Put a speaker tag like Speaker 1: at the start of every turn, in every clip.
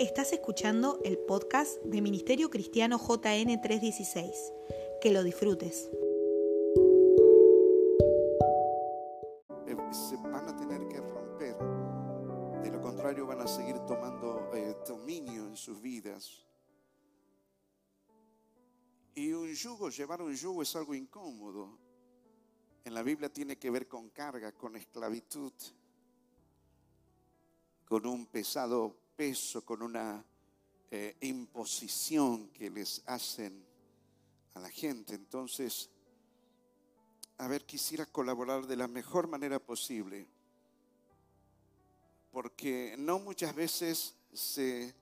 Speaker 1: Estás escuchando el podcast de Ministerio Cristiano JN 316. Que lo disfrutes.
Speaker 2: Se van a tener que romper. De lo contrario van a seguir tomando eh, dominio en sus vidas. Y un yugo, llevar un yugo es algo incómodo. En la Biblia tiene que ver con carga, con esclavitud, con un pesado peso, con una eh, imposición que les hacen a la gente. Entonces, a ver, quisiera colaborar de la mejor manera posible, porque no muchas veces se,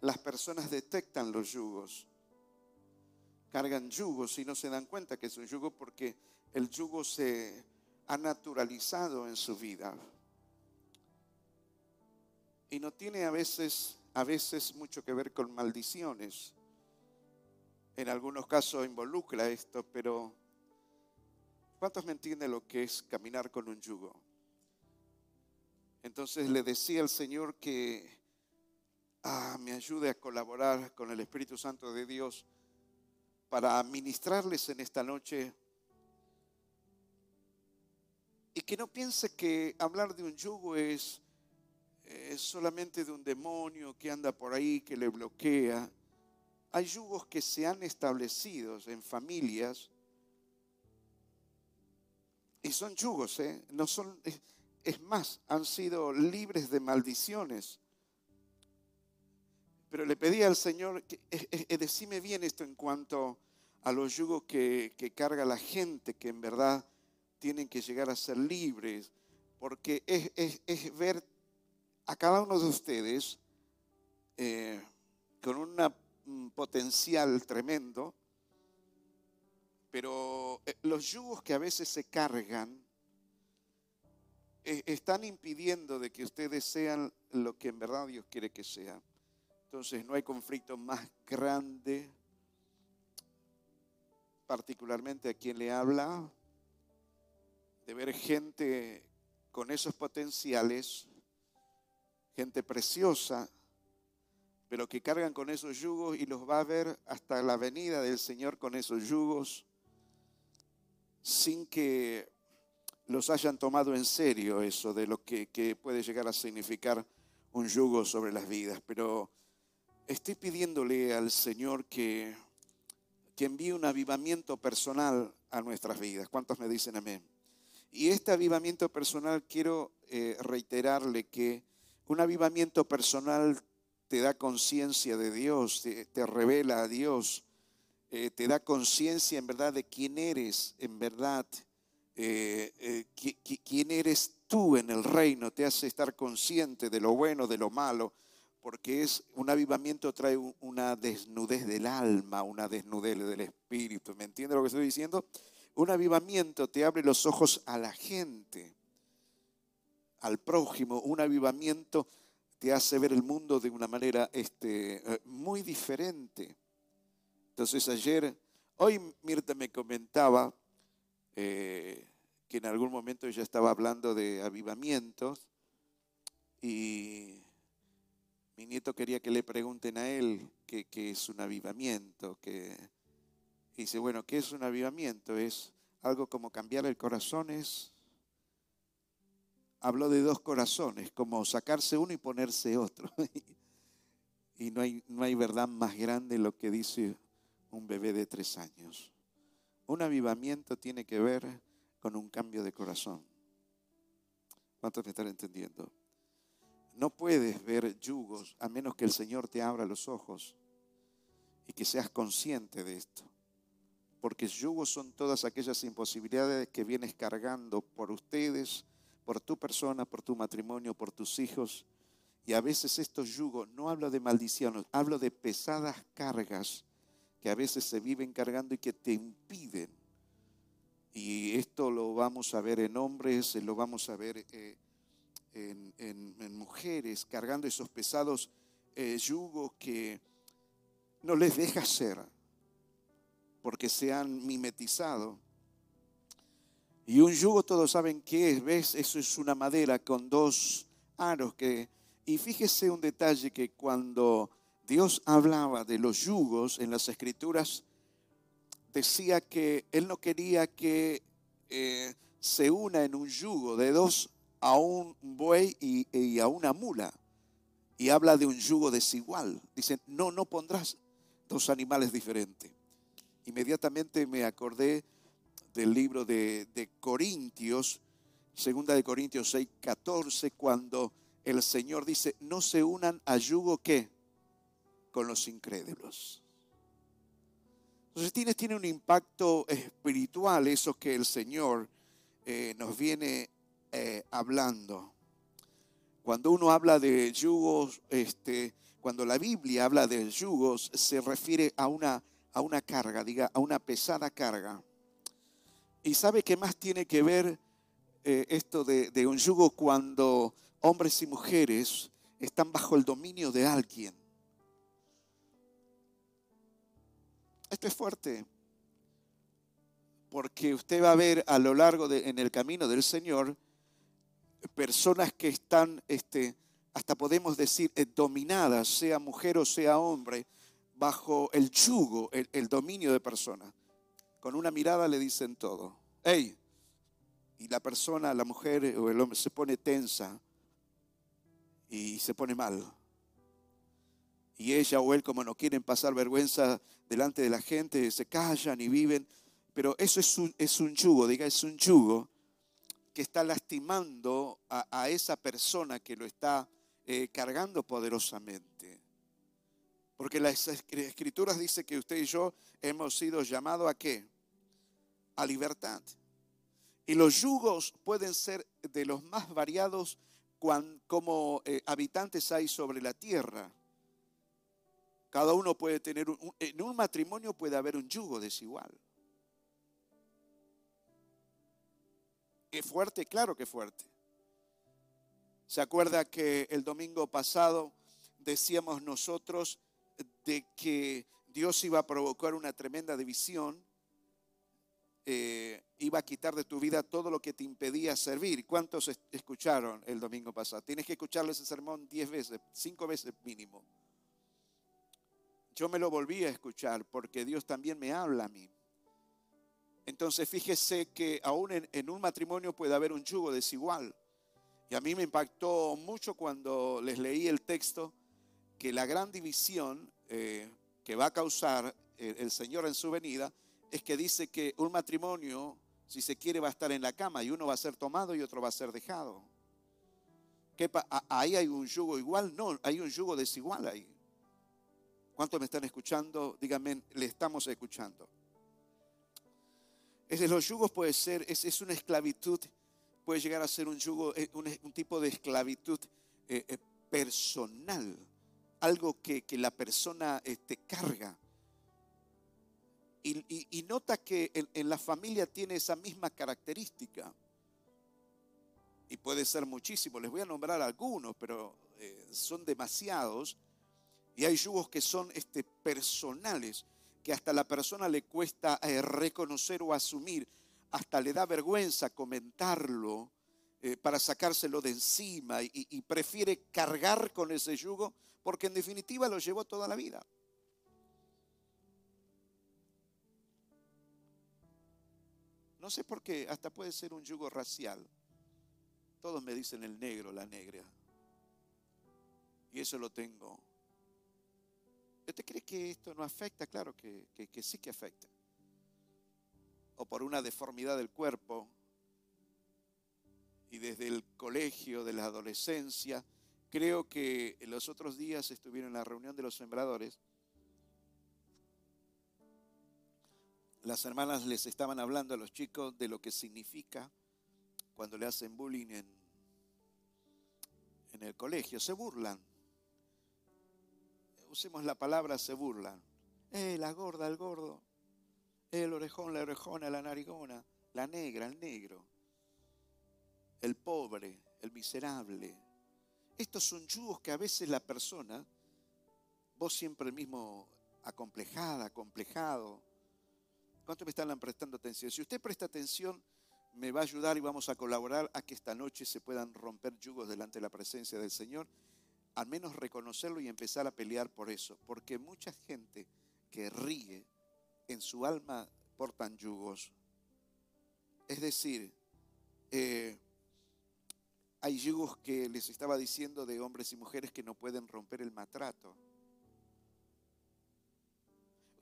Speaker 2: las personas detectan los yugos, cargan yugos y no se dan cuenta que es un yugo porque el yugo se ha naturalizado en su vida y no tiene a veces, a veces mucho que ver con maldiciones. En algunos casos involucra esto, pero ¿cuántos me entienden lo que es caminar con un yugo? Entonces le decía al Señor que ah, me ayude a colaborar con el Espíritu Santo de Dios para ministrarles en esta noche y que no piense que hablar de un yugo es es solamente de un demonio que anda por ahí, que le bloquea. Hay yugos que se han establecido en familias y son yugos, ¿eh? no son, es, más, han sido libres de maldiciones. Pero le pedí al Señor, que, decime bien esto en cuanto a los yugos que, carga la gente, que en verdad tienen que llegar a ser libres, porque es, es ver a cada uno de ustedes eh, con un potencial tremendo, pero eh, los yugos que a veces se cargan eh, están impidiendo de que ustedes sean lo que en verdad Dios quiere que sean. Entonces no hay conflicto más grande, particularmente a quien le habla, de ver gente con esos potenciales gente preciosa, pero que cargan con esos yugos y los va a ver hasta la venida del Señor con esos yugos, sin que los hayan tomado en serio eso de lo que, puede llegar a significar un yugo sobre las vidas. Pero estoy pidiéndole al Señor que, que envíe un avivamiento personal a nuestras vidas. ¿Cuántos me dicen amén? Y este avivamiento personal quiero eh, reiterarle que un avivamiento personal te da conciencia de Dios, te, revela a Dios, eh, te da conciencia en verdad de quién eres, en verdad, eh, eh, quién eres tú en el reino, te hace estar consciente de lo bueno, de lo malo, porque es un avivamiento trae una desnudez del alma, una desnudez del espíritu. ¿Me entiende lo que estoy diciendo? Un avivamiento te abre los ojos a la gente al prójimo, un avivamiento te hace ver el mundo de una manera este, eh, muy diferente. Entonces ayer, hoy Mirta me comentaba eh, que en algún momento ella estaba hablando de avivamientos y mi nieto quería que le pregunten a él qué, es un avivamiento. Que, dice, bueno, ¿qué es un avivamiento? Es algo como cambiar el corazón, es habló de dos corazones, como sacarse uno y ponerse otro. y no hay, no hay verdad más grande lo que dice un bebé de tres años. Un avivamiento tiene que ver con un cambio de corazón. ¿Cuántos me están entendiendo? No puedes ver yugos a menos que el Señor te abra los ojos y que seas consciente de esto. Porque yugos son todas aquellas imposibilidades que vienes cargando por ustedes, por tu persona, por tu matrimonio, por tus hijos. Y a veces estos yugos, no hablo de maldiciones, hablo de pesadas cargas que a veces se viven cargando y que te impiden. Y esto lo vamos a ver en hombres, lo vamos a ver eh, en, mujeres, cargando esos pesados eh, yugos que no les deja ser, porque se han mimetizado y un yugo todos saben qué es, ¿ves? Eso es una madera con dos aros que Y fíjese un detalle que cuando Dios hablaba de los yugos en las escrituras, decía que Él no quería que eh, se una en un yugo de dos a un buey y, y a una mula. Y habla de un yugo desigual. Dice, no, no pondrás dos animales diferentes. Inmediatamente me acordé del libro de, de Corintios, segunda de Corintios 6, 14, cuando el Señor dice, no se unan a yugo que con los incrédulos. Entonces tiene, tiene un impacto espiritual eso que el Señor eh, nos viene eh, hablando. Cuando uno habla de yugos, este, cuando la Biblia habla de yugos, se refiere a una, a una carga, diga, a una pesada carga. ¿Y sabe qué más tiene que ver eh, esto de, de un yugo cuando hombres y mujeres están bajo el dominio de alguien. Esto es fuerte, porque usted va a ver a lo largo de, en el camino del Señor personas que están, este, hasta podemos decir, eh, dominadas, sea mujer o sea hombre, bajo el yugo, el, el dominio de personas. Con una mirada le dicen todo. ¡Ey! Y la persona, la mujer o el hombre se pone tensa y se pone mal. Y ella o él, como no quieren pasar vergüenza delante de la gente, se callan y viven. Pero eso es un, es un yugo, diga, es un yugo que está lastimando a, esa persona que lo está eh, cargando poderosamente. Porque las escrituras dice que usted y yo hemos sido llamados a qué? A libertad. Y los yugos pueden ser de los más variados como eh, habitantes hay sobre la tierra. Cada uno puede tener, un, en un matrimonio puede haber un yugo desigual. ¿Es fuerte? Claro que fuerte. ¿Se acuerda que el domingo pasado decíamos nosotros de que Dios iba a provocar una tremenda división eh, iba a quitar de tu vida todo lo que te impedía servir. ¿Cuántos escucharon el domingo pasado? Tienes que escucharle ese sermón diez veces, cinco veces mínimo. Yo me lo volví a escuchar porque Dios también me habla a mí. Entonces fíjese que aún en, un matrimonio puede haber un yugo desigual. Y a mí me impactó mucho cuando les leí el texto que la gran división eh, que va a causar el Señor en su venida es que dice que un matrimonio, si se quiere, va a estar en la cama y uno va a ser tomado y otro va a ser dejado. ¿Qué ¿Ahí hay un yugo igual? No, hay un yugo desigual ahí. ¿Cuántos me están escuchando? Díganme, le estamos escuchando. Es los yugos puede ser, es, es, una esclavitud, puede llegar a ser un yugo, eh, un, tipo de esclavitud eh, eh, personal, algo que, que la persona este, carga. Y, nota que en, la familia tiene esa misma característica. Y puede ser muchísimo. Les voy a nombrar algunos, pero eh, son demasiados. Y hay yugos que son este, personales, que hasta la persona le cuesta eh, reconocer o asumir. Hasta le da vergüenza comentarlo eh, para sacárselo de encima y, y prefiere cargar con ese yugo porque en definitiva lo llevó toda la vida. No sé por qué, hasta puede ser un yugo racial. Todos me dicen el negro, la negra. Y eso lo tengo. ¿Usted cree que esto no afecta? Claro que, que sí que afecta. O por una deformidad del cuerpo. Y desde el colegio, de la adolescencia, creo que los otros días estuvieron en la reunión de los sembradores las hermanas les estaban hablando a los chicos de lo que significa cuando le hacen bullying en, en el colegio. Se burlan. Usemos la palabra se burlan. Eh, la gorda, el gordo. El orejón, la orejona, la narigona. La negra, el negro. El pobre, el miserable. Estos son yugos que a veces la persona, vos siempre el mismo acomplejada, acomplejado, ¿Cuántos me están prestando atención? Si usted presta atención, me va a ayudar y vamos a colaborar a que esta noche se puedan romper yugos delante de la presencia del Señor al menos reconocerlo y empezar a pelear por eso. Porque mucha gente que ríe en su alma portan yugos. Es decir, eh, hay yugos que les estaba diciendo de hombres y mujeres que no pueden romper el maltrato.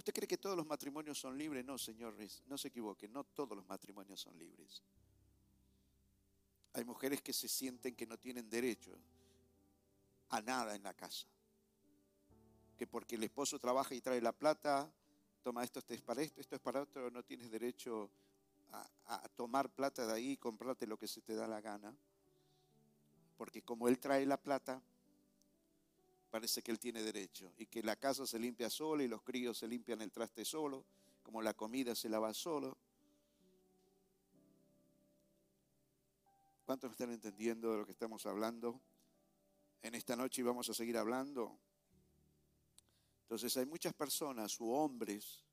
Speaker 2: ¿Usted cree que todos los matrimonios son libres? No, señores, no se equivoque, no todos los matrimonios son libres. Hay mujeres que se sienten que no tienen derecho a nada en la casa. Que porque el esposo trabaja y trae la plata, toma esto, esto es para esto, esto es para otro, no tienes derecho a, a tomar plata de ahí y comprarte lo que se te da la gana. Porque como él trae la plata, parece que él tiene derecho. Y que la casa se limpia sola y los críos se limpian el traste solo, como la comida se lava solo. ¿Cuántos están entendiendo de lo que estamos hablando? En esta noche vamos a seguir hablando. Entonces hay muchas personas u hombres.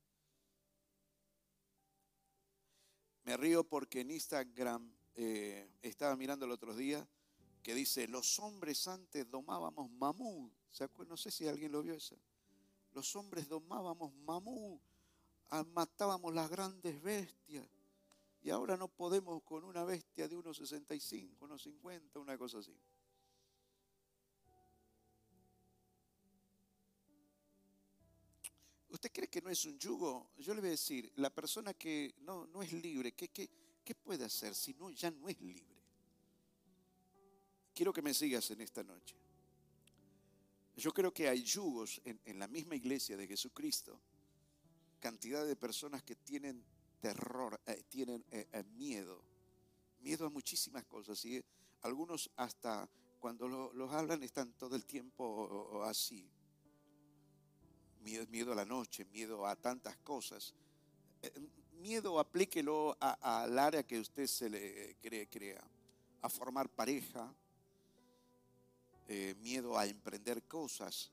Speaker 2: Me río porque en Instagram eh, estaba mirando el otro día que dice, los hombres antes domábamos mamú. No sé si alguien lo vio eso. Los hombres domábamos mamú, matábamos las grandes bestias. Y ahora no podemos con una bestia de unos 65, unos 50, una cosa así. ¿Usted cree que no es un yugo? Yo le voy a decir, la persona que no, no es libre, ¿qué, qué, qué puede hacer si no, ya no es libre? Quiero que me sigas en esta noche. Yo creo que hay yugos en, la misma iglesia de Jesucristo, cantidad de personas que tienen terror, eh, tienen eh, eh, miedo, miedo a muchísimas cosas. Y algunos hasta cuando los hablan están todo el tiempo así. Miedo, a la noche, miedo a tantas cosas. miedo aplíquelo al área que usted se le crea, a formar pareja, eh, miedo a emprender cosas,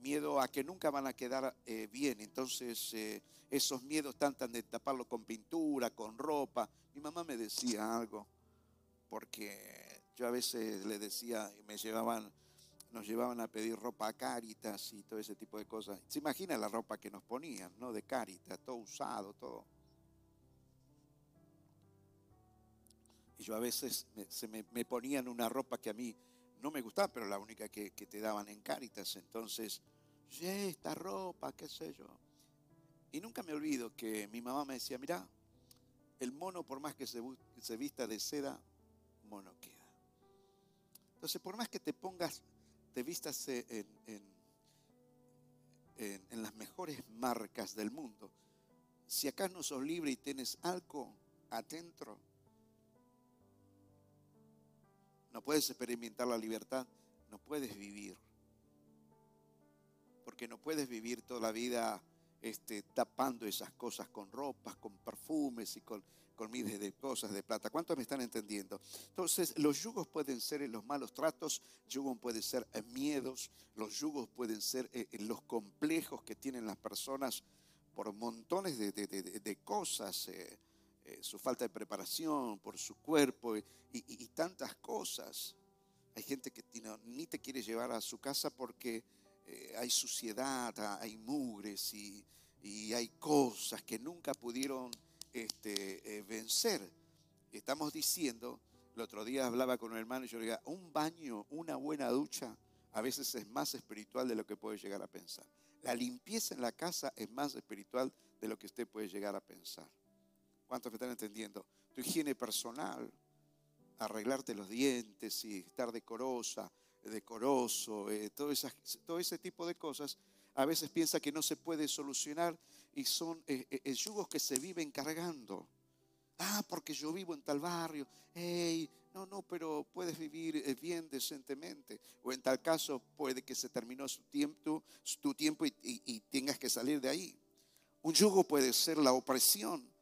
Speaker 2: miedo a que nunca van a quedar eh, bien. Entonces eh, esos miedos tratan de taparlo con pintura, con ropa. Mi mamá me decía algo, porque yo a veces le decía, me llevaban, nos llevaban a pedir ropa a Caritas y todo ese tipo de cosas. Se imagina la ropa que nos ponían, ¿no? De Caritas, todo usado, todo. Y yo a veces se me, me ponían una ropa que a mí no me gustaba, pero la única que, te daban en Cáritas. Entonces, esta ropa, qué sé yo. Y nunca me olvido que mi mamá me decía, mira, el mono por más que se, se vista de seda, mono queda. Entonces, por más que te pongas, te vistas en, en, las mejores marcas del mundo, si acá no sos libre y tienes algo adentro, no puedes experimentar la libertad, no puedes vivir. Porque no puedes vivir toda la vida este, tapando esas cosas con ropas, con perfumes y con, con miles de cosas de plata. ¿Cuántos me están entendiendo? Entonces, los yugos pueden ser los malos tratos, yugos pueden ser miedos, los yugos pueden ser en los complejos que tienen las personas por montones de, cosas. Eh, eh, su falta de preparación, por su cuerpo y, tantas cosas. Hay gente que ni te quiere llevar a su casa porque eh, hay suciedad, hay mugres y, hay cosas que nunca pudieron este, eh, vencer. Estamos diciendo, el otro día hablaba con un hermano y yo le decía, un baño, una buena ducha, a veces es más espiritual de lo que puede llegar a pensar. La limpieza en la casa es más espiritual de lo que usted puede llegar a pensar. ¿Cuántos me están entendiendo? Tu higiene personal, arreglarte los dientes y estar decorosa, decoroso, eh, todo, ese tipo de cosas, a veces piensa que no se puede solucionar y son eh, eh, yugos que se viven cargando. Ah, porque yo vivo en tal barrio. Hey, no, no, pero puedes vivir bien decentemente. O en tal caso puede que se terminó su tiempo, tu tiempo y tengas que salir de ahí. Un yugo puede ser la opresión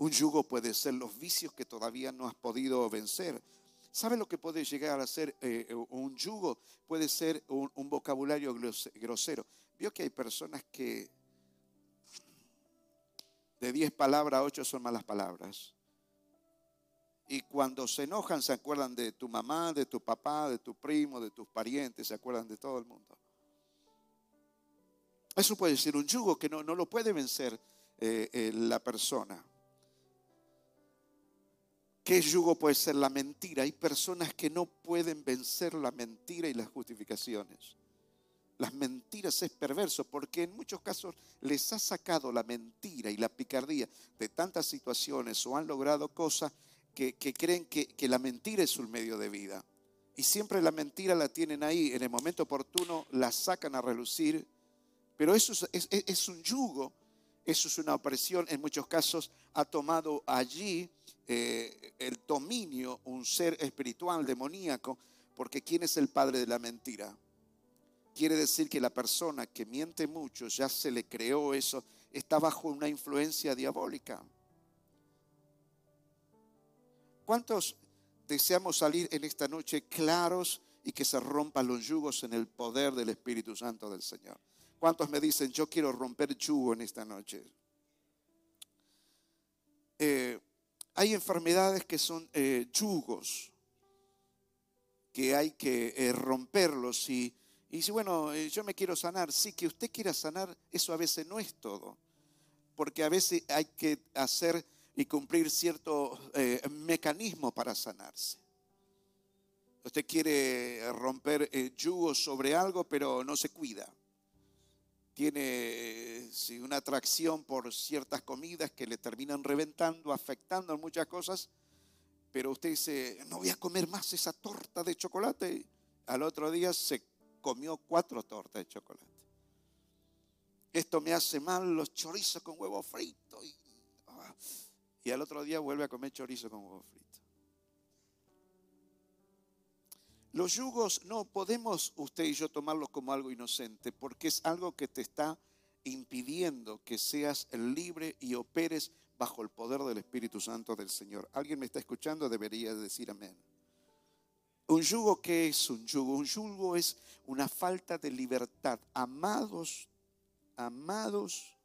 Speaker 2: un yugo puede ser los vicios que todavía no has podido vencer. ¿Sabe lo que puede llegar a ser eh, un yugo? Puede ser un, vocabulario grosero. Vio que hay personas que de 10 palabras, 8 son malas palabras. y cuando se enojan se acuerdan de tu mamá, de tu papá, de tu primo, de tus parientes, se acuerdan de todo el mundo. Eso puede ser un yugo que no, no lo puede vencer eh, eh, la persona. ¿Qué yugo puede ser la mentira? Hay personas que no pueden vencer la mentira y las justificaciones. Las mentiras es perverso porque en muchos casos les ha sacado la mentira y la picardía de tantas situaciones o han logrado cosas que, creen que, la mentira es un medio de vida. Y siempre la mentira la tienen ahí, en el momento oportuno la sacan a relucir. Pero eso es, un yugo, eso es una opresión. En muchos casos ha tomado allí eh, el dominio un ser espiritual, demoníaco, porque ¿quién es el padre de la mentira? Quiere decir que la persona que miente mucho, ya se le creó eso, está bajo una influencia diabólica. ¿Cuántos deseamos salir en esta noche claros y que se rompan los yugos en el poder del Espíritu Santo del Señor? ¿Cuántos me dicen, yo quiero romper yugo en esta noche? Eh, hay enfermedades que son eh, yugos, que hay que eh, romperlos. Y, y dice, bueno, yo me quiero sanar. Sí, que usted quiera sanar, eso a veces no es todo. Porque a veces hay que hacer y cumplir cierto eh, mecanismo para sanarse. Usted quiere romper el yugo sobre algo, pero no se cuida. Tiene una atracción por ciertas comidas que le terminan reventando, afectando muchas cosas, pero usted dice, no voy a comer más esa torta de chocolate. Al otro día se comió cuatro tortas de chocolate. Esto me hace mal los chorizos con huevo frito. Y, ah, y al otro día vuelve a comer chorizo con huevo frito. Los yugos no podemos usted y yo tomarlos como algo inocente, porque es algo que te está impidiendo que seas libre y operes bajo el poder del Espíritu Santo del Señor. ¿Alguien me está escuchando? Debería decir amén. Un yugo, ¿qué es un yugo? Un yugo es una falta de libertad. Amados, amados,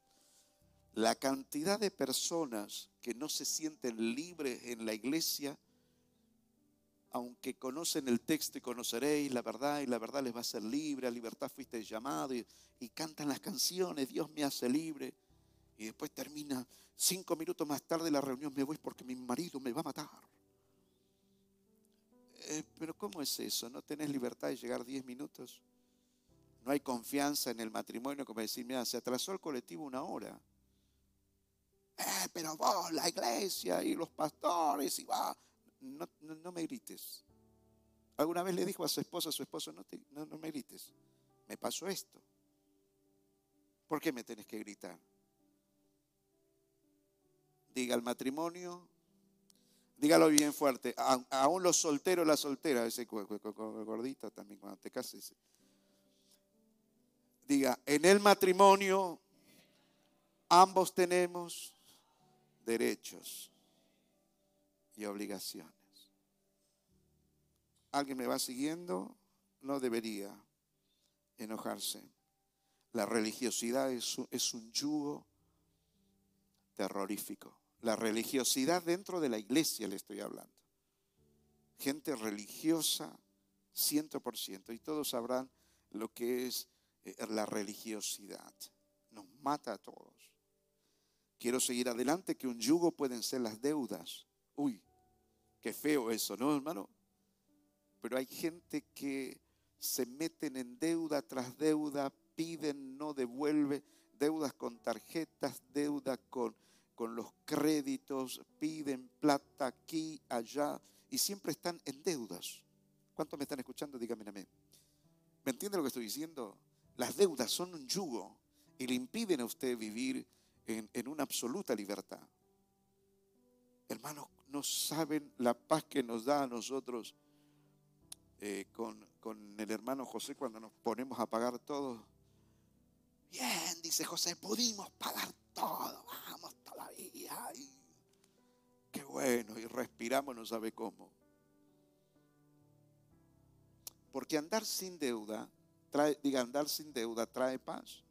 Speaker 2: la cantidad de personas que no se sienten libres en la iglesia, aunque conocen el texto y conoceréis la verdad y la verdad les va a ser libre, a libertad fuiste llamado y, cantan las canciones, Dios me hace libre. Y después termina cinco minutos más tarde la reunión, me voy porque mi marido me va a matar. Eh, pero ¿cómo es eso? ¿No tenés libertad de llegar diez minutos? No hay confianza en el matrimonio como decir, mira, se atrasó el colectivo una hora. Eh, pero vos, la iglesia y los pastores, y va. No, me grites. Alguna vez le dijo a su esposa, a su esposo, no, no, me grites. Me pasó esto. ¿Por qué me tenés que gritar? Diga al matrimonio, dígalo bien fuerte. aún los solteros, la soltera, ese gordito también cuando te cases. Diga, en el matrimonio ambos tenemos derechos y obligaciones. ¿Alguien me va siguiendo? No debería enojarse. La religiosidad es un, yugo terrorífico. La religiosidad dentro de la iglesia le estoy hablando. Gente religiosa, ciento por ciento, y todos sabrán lo que es eh, la religiosidad. Nos mata a todos. Quiero seguir adelante, que un yugo pueden ser las deudas. Uy, qué feo eso, ¿no, hermano? Pero hay gente que se meten en deuda tras deuda, piden, no devuelve, deudas con tarjetas, deuda con, con los créditos, piden plata aquí, allá, y siempre están en deudas. ¿Cuántos me están escuchando? Díganme amén. ¿Me entiende lo que estoy diciendo? Las deudas son un yugo y le impiden a usted vivir en, una absoluta libertad. Hermanos, no saben la paz que nos da a nosotros eh, con, el hermano José cuando nos ponemos a pagar todo. Bien, dice José, pudimos pagar todo, vamos todavía. qué bueno, y respiramos, no sabe cómo. Porque andar sin deuda, trae, diga, andar sin deuda trae paz.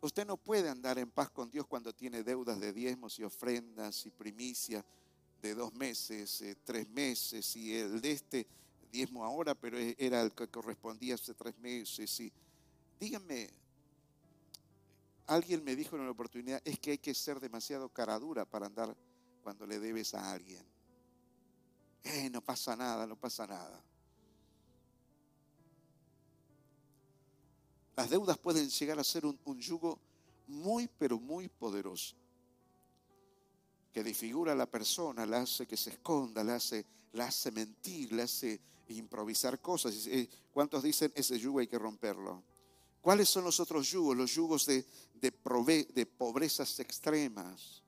Speaker 2: Usted no puede andar en paz con Dios cuando tiene deudas de diezmos y ofrendas y primicias. De dos meses, eh, tres meses, y el de este diezmo ahora, pero e, era el que correspondía hace tres meses. Y díganme, alguien me dijo en una oportunidad, es que hay que ser demasiado caradura para andar cuando le debes a alguien. Eh, no pasa nada, no pasa nada. Las deudas pueden llegar a ser un, un yugo muy, pero muy poderoso que disfigura a la persona, la hace que se esconda, la hace, la hace mentir, la hace improvisar cosas. Eh, ¿Cuántos dicen ese yugo hay que romperlo? ¿Cuáles son los otros yugos? Los yugos de, de, de pobrezas extremas.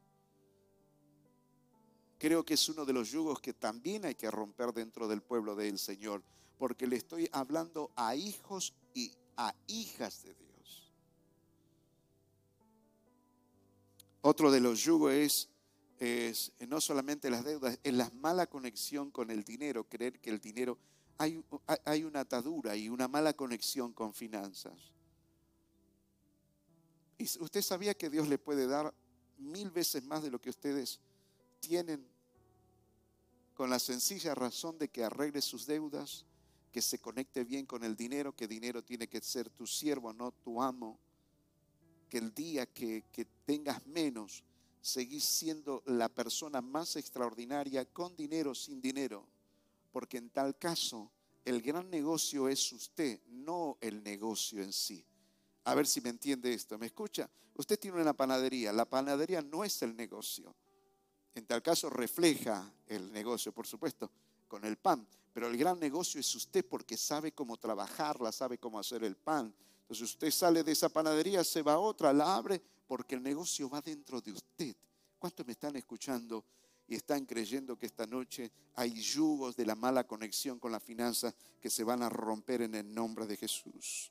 Speaker 2: Creo que es uno de los yugos que también hay que romper dentro del pueblo del Señor, porque le estoy hablando a hijos y a hijas de Dios. Otro de los yugos es es no solamente las deudas, es la mala conexión con el dinero, creer que el dinero, hay, hay una atadura y una mala conexión con finanzas. Y usted sabía que Dios le puede dar mil veces más de lo que ustedes tienen con la sencilla razón de que arregle sus deudas, que se conecte bien con el dinero, que dinero tiene que ser tu siervo, no tu amo, que el día que, que tengas menos, seguís siendo la persona más extraordinaria con dinero, sin dinero, porque en tal caso el gran negocio es usted, no el negocio en sí. A ver si me entiende esto. ¿Me escucha? Usted tiene una panadería. La panadería no es el negocio. En tal caso refleja el negocio, por supuesto, con el pan. Pero el gran negocio es usted porque sabe cómo trabajarla, sabe cómo hacer el pan. Entonces usted sale de esa panadería, se va a otra, la abre, porque el negocio va dentro de usted. ¿Cuántos me están escuchando y están creyendo que esta noche hay yugos de la mala conexión con la finanza que se van a romper en el nombre de Jesús?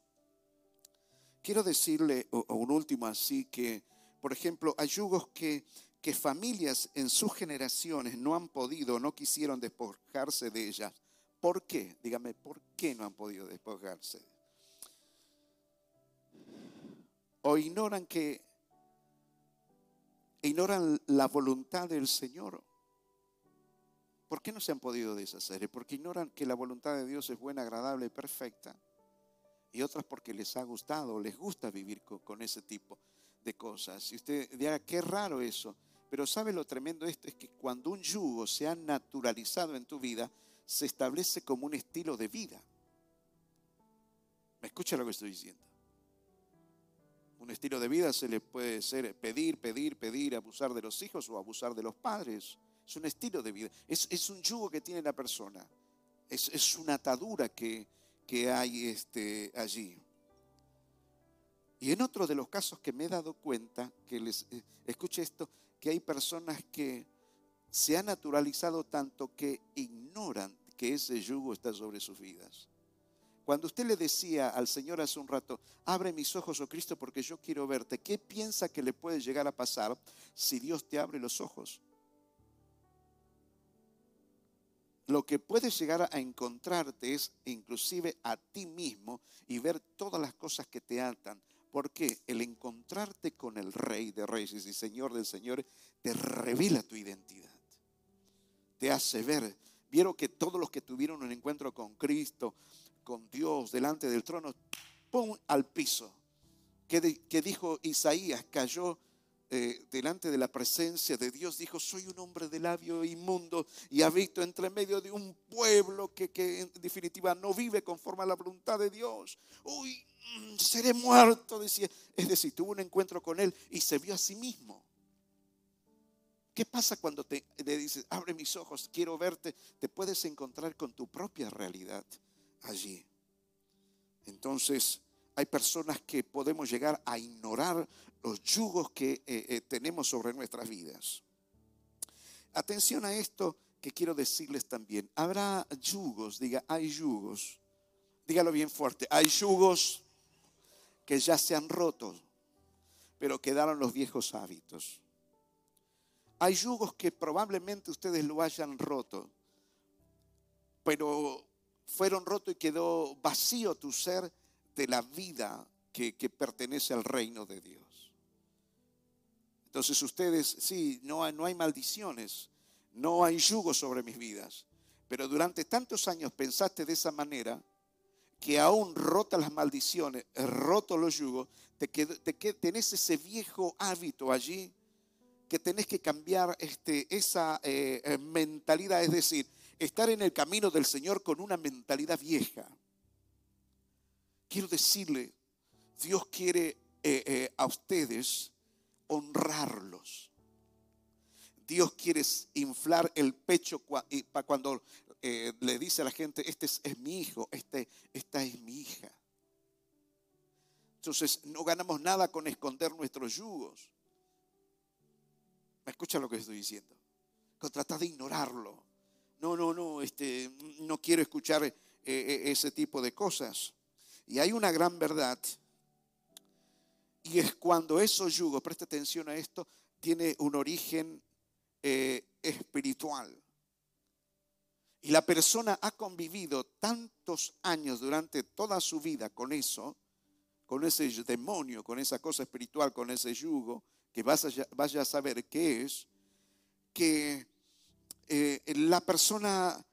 Speaker 2: Quiero decirle un último así que, por ejemplo, hay yugos que, que familias en sus generaciones no han podido, no quisieron despojarse de ellas. ¿Por qué? Dígame, ¿por qué no han podido despojarse? O ignoran que ignoran la voluntad del Señor. ¿Por qué no se han podido deshacer? Porque ignoran que la voluntad de Dios es buena, agradable y perfecta. Y otras porque les ha gustado, les gusta vivir con, ese tipo de cosas. Y usted dirá, qué raro eso. Pero ¿sabe lo tremendo esto? Es que cuando un yugo se ha naturalizado en tu vida, se establece como un estilo de vida. ¿Me escucha lo que estoy diciendo? Un estilo de vida se le puede ser pedir, pedir, pedir, abusar de los hijos o abusar de los padres. Es un estilo de vida. Es, un yugo que tiene la persona. Es, una atadura que, que hay este, allí. Y en otro de los casos que me he dado cuenta, que les eh, escuche esto, que hay personas que se han naturalizado tanto que ignoran que ese yugo está sobre sus vidas. Cuando usted le decía al Señor hace un rato, abre mis ojos, oh Cristo, porque yo quiero verte, ¿qué piensa que le puede llegar a pasar si Dios te abre los ojos? Lo que puedes llegar a encontrarte es inclusive a ti mismo y ver todas las cosas que te atan. Porque el encontrarte con el Rey de Reyes y Señor del Señor te revela tu identidad. Te hace ver. Vieron que todos los que tuvieron un encuentro con Cristo, con Dios delante del trono, ¡pum! al piso. Que, dijo Isaías, cayó eh, delante de la presencia de Dios, dijo, soy un hombre de labio inmundo y habito entre medio de un pueblo que, que en definitiva no vive conforme a la voluntad de Dios. Uy, seré muerto. Es decir, tuvo un encuentro con él y se vio a sí mismo. ¿Qué pasa cuando te, dices, abre mis ojos, quiero verte? Te puedes encontrar con tu propia realidad allí. Entonces, hay personas que podemos llegar a ignorar los yugos que eh, eh, tenemos sobre nuestras vidas. Atención a esto que quiero decirles también. Habrá yugos, diga, hay yugos. Dígalo bien fuerte, hay yugos que ya se han roto, pero quedaron los viejos hábitos. Hay yugos que probablemente ustedes lo hayan roto, pero fueron rotos y quedó vacío tu ser de la vida que, pertenece al reino de Dios. Entonces ustedes, sí, no hay, no hay maldiciones, no hay yugo sobre mis vidas. Pero durante tantos años pensaste de esa manera que aún rota las maldiciones, roto los yugos, te, te, tenés ese viejo hábito allí que tenés que cambiar este, esa eh, eh, mentalidad, es decir, estar en el camino del Señor con una mentalidad vieja. Quiero decirle, Dios quiere eh, a ustedes honrarlos. Dios quiere inflar el pecho cuando le dice a la gente, este es, mi hijo, este, esta es mi hija. Entonces no ganamos nada con esconder nuestros yugos. ¿Me escucha lo que estoy diciendo? Con tratar de ignorarlo. No, no, no, este, no quiero escuchar eh, eh, ese tipo de cosas. Y hay una gran verdad. Y es cuando esos yugos, presta atención a esto, tiene un origen eh, espiritual. Y la persona ha convivido tantos años durante toda su vida con eso, con ese demonio, con esa cosa espiritual, con ese yugo, que vaya, vaya a saber qué es, que eh, la persona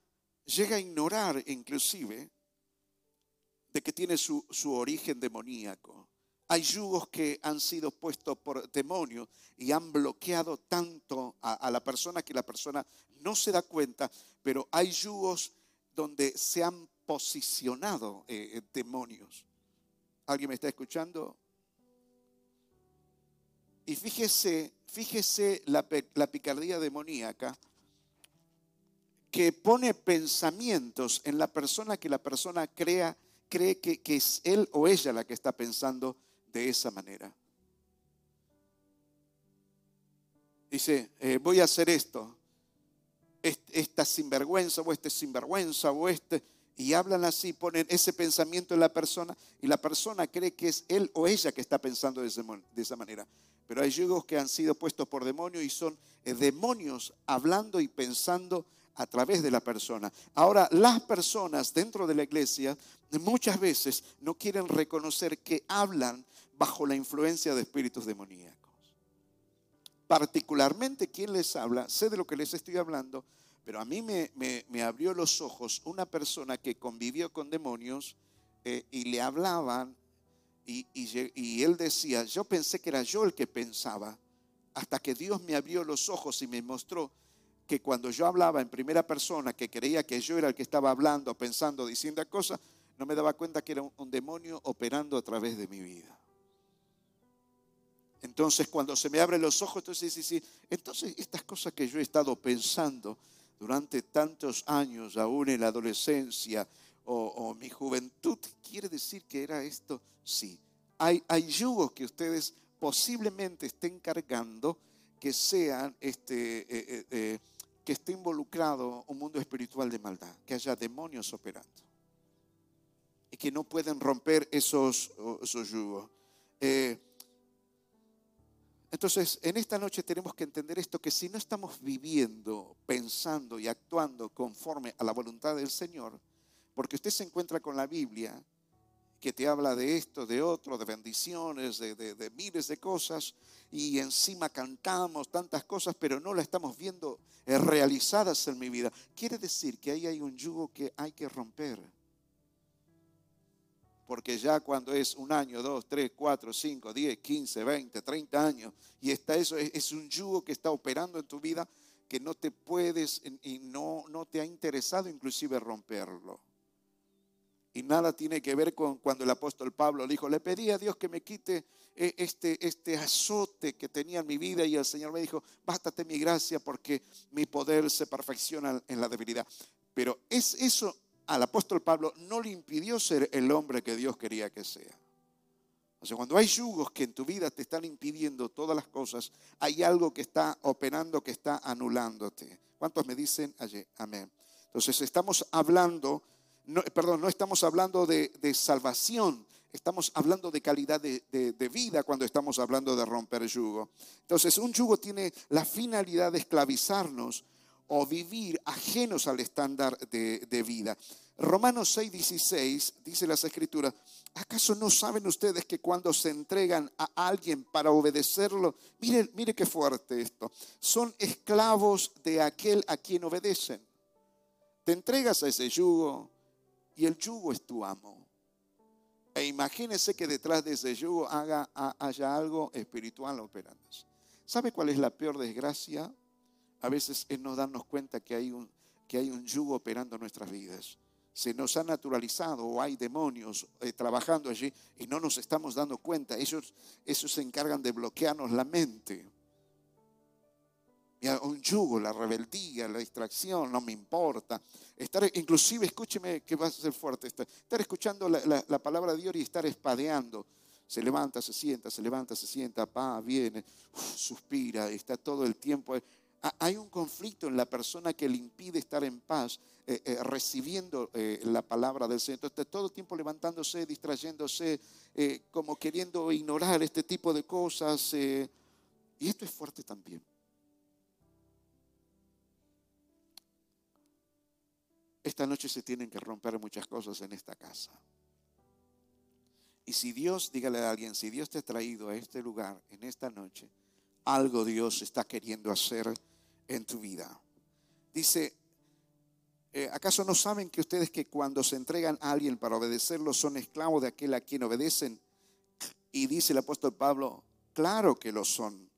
Speaker 2: llega a ignorar inclusive de que tiene su, origen demoníaco. Hay yugos que han sido puestos por demonios y han bloqueado tanto a, la persona que la persona no se da cuenta, pero hay yugos donde se han posicionado eh, demonios. ¿Alguien me está escuchando? Y fíjese, fíjese la, la picardía demoníaca que pone pensamientos en la persona que la persona crea, cree que, es él o ella la que está pensando de esa manera. Dice, eh, voy a hacer esto, esta sinvergüenza o este sinvergüenza o este y hablan así, ponen ese pensamiento en la persona y la persona cree que es él o ella que está pensando de, esa manera. Pero hay yugos que han sido puestos por demonios y son eh, demonios hablando y pensando a través de la persona. Ahora, las personas dentro de la iglesia muchas veces no quieren reconocer que hablan bajo la influencia de espíritus demoníacos. Particularmente quien les habla, sé de lo que les estoy hablando, pero a mí me, abrió los ojos una persona que convivió con demonios eh, y le hablaban y, y, él decía, yo pensé que era yo el que pensaba, hasta que Dios me abrió los ojos y me mostró que cuando yo hablaba en primera persona, que creía que yo era el que estaba hablando, pensando, diciendo cosas, no me daba cuenta que era un demonio operando a través de mi vida. Entonces, cuando se me abren los ojos, entonces sí, sí, entonces estas cosas que yo he estado pensando, durante tantos años, aún en la adolescencia o, mi juventud, ¿quiere decir que era esto? Sí. Hay, hay yugos que ustedes posiblemente estén cargando que sean, este, eh, eh, eh, que esté involucrado un mundo espiritual de maldad, que haya demonios operando y que no pueden romper esos, esos yugos. Entonces, en esta noche tenemos que entender esto, que si no estamos viviendo, pensando y actuando conforme a la voluntad del Señor, porque usted se encuentra con la Biblia, que te habla de esto, de otro, de bendiciones, de, miles de cosas, y encima cantamos tantas cosas, pero no la estamos viendo eh, realizadas en mi vida. Quiere decir que ahí hay un yugo que hay que romper porque ya cuando es un año, dos, tres, cuatro, cinco, diez, quince, veinte, treinta años, y está eso, es, un yugo que está operando en tu vida que no te puedes y no, no te ha interesado inclusive romperlo. Y nada tiene que ver con cuando el apóstol Pablo le dijo, le pedí a Dios que me quite eh, este, este azote que tenía en mi vida y el Señor me dijo, bástate mi gracia porque mi poder se perfecciona en la debilidad. Pero es eso al apóstol Pablo no le impidió ser el hombre que Dios quería que sea. O sea, cuando hay yugos que en tu vida te están impidiendo todas las cosas, hay algo que está operando, que está anulándote. ¿Cuántos me dicen allí? Amén. Entonces estamos hablando, perdón, no estamos hablando de, salvación, estamos hablando de calidad de, vida cuando estamos hablando de romper yugo. Entonces un yugo tiene la finalidad de esclavizarnos o vivir ajenos al estándar de, vida. Romanos 6, 16 dice las escrituras, ¿acaso no saben ustedes que cuando se entregan a alguien para obedecerlo, mire, mire qué fuerte esto, son esclavos de aquel a quien obedecen? Te entregas a ese yugo y el yugo es tu amo. E imagínese que detrás de ese yugo haya algo espiritual operando. ¿Sabe cuál es la peor desgracia? A veces es no darnos cuenta que hay un, que hay un yugo operando nuestras vidas se nos ha naturalizado o hay demonios eh, trabajando allí y no nos estamos dando cuenta. Ellos, se encargan de bloquearnos la mente. Un yugo, la rebeldía, la distracción, no me importa. Estar, inclusive, escúcheme que va a ser fuerte. Estar, escuchando la, palabra de Dios y estar espadeando. Se levanta, se sienta, se levanta, se sienta, pa, viene, suspira, está todo el tiempo. Hay un conflicto en la persona que le impide estar en paz eh, eh, recibiendo eh, la palabra del Señor. Entonces, todo el tiempo levantándose, distrayéndose, como queriendo ignorar este tipo de cosas. y esto es fuerte también. Esta noche se tienen que romper muchas cosas en esta casa. Y si Dios, dígale a alguien, si Dios te ha traído a este lugar en esta noche, algo Dios está queriendo hacer en tu vida. Dice, eh, ¿Acaso no saben que ustedes que cuando se entregan a alguien para obedecerlo son esclavos de aquel a quien obedecen? Y dice el apóstol Pablo, claro que lo son,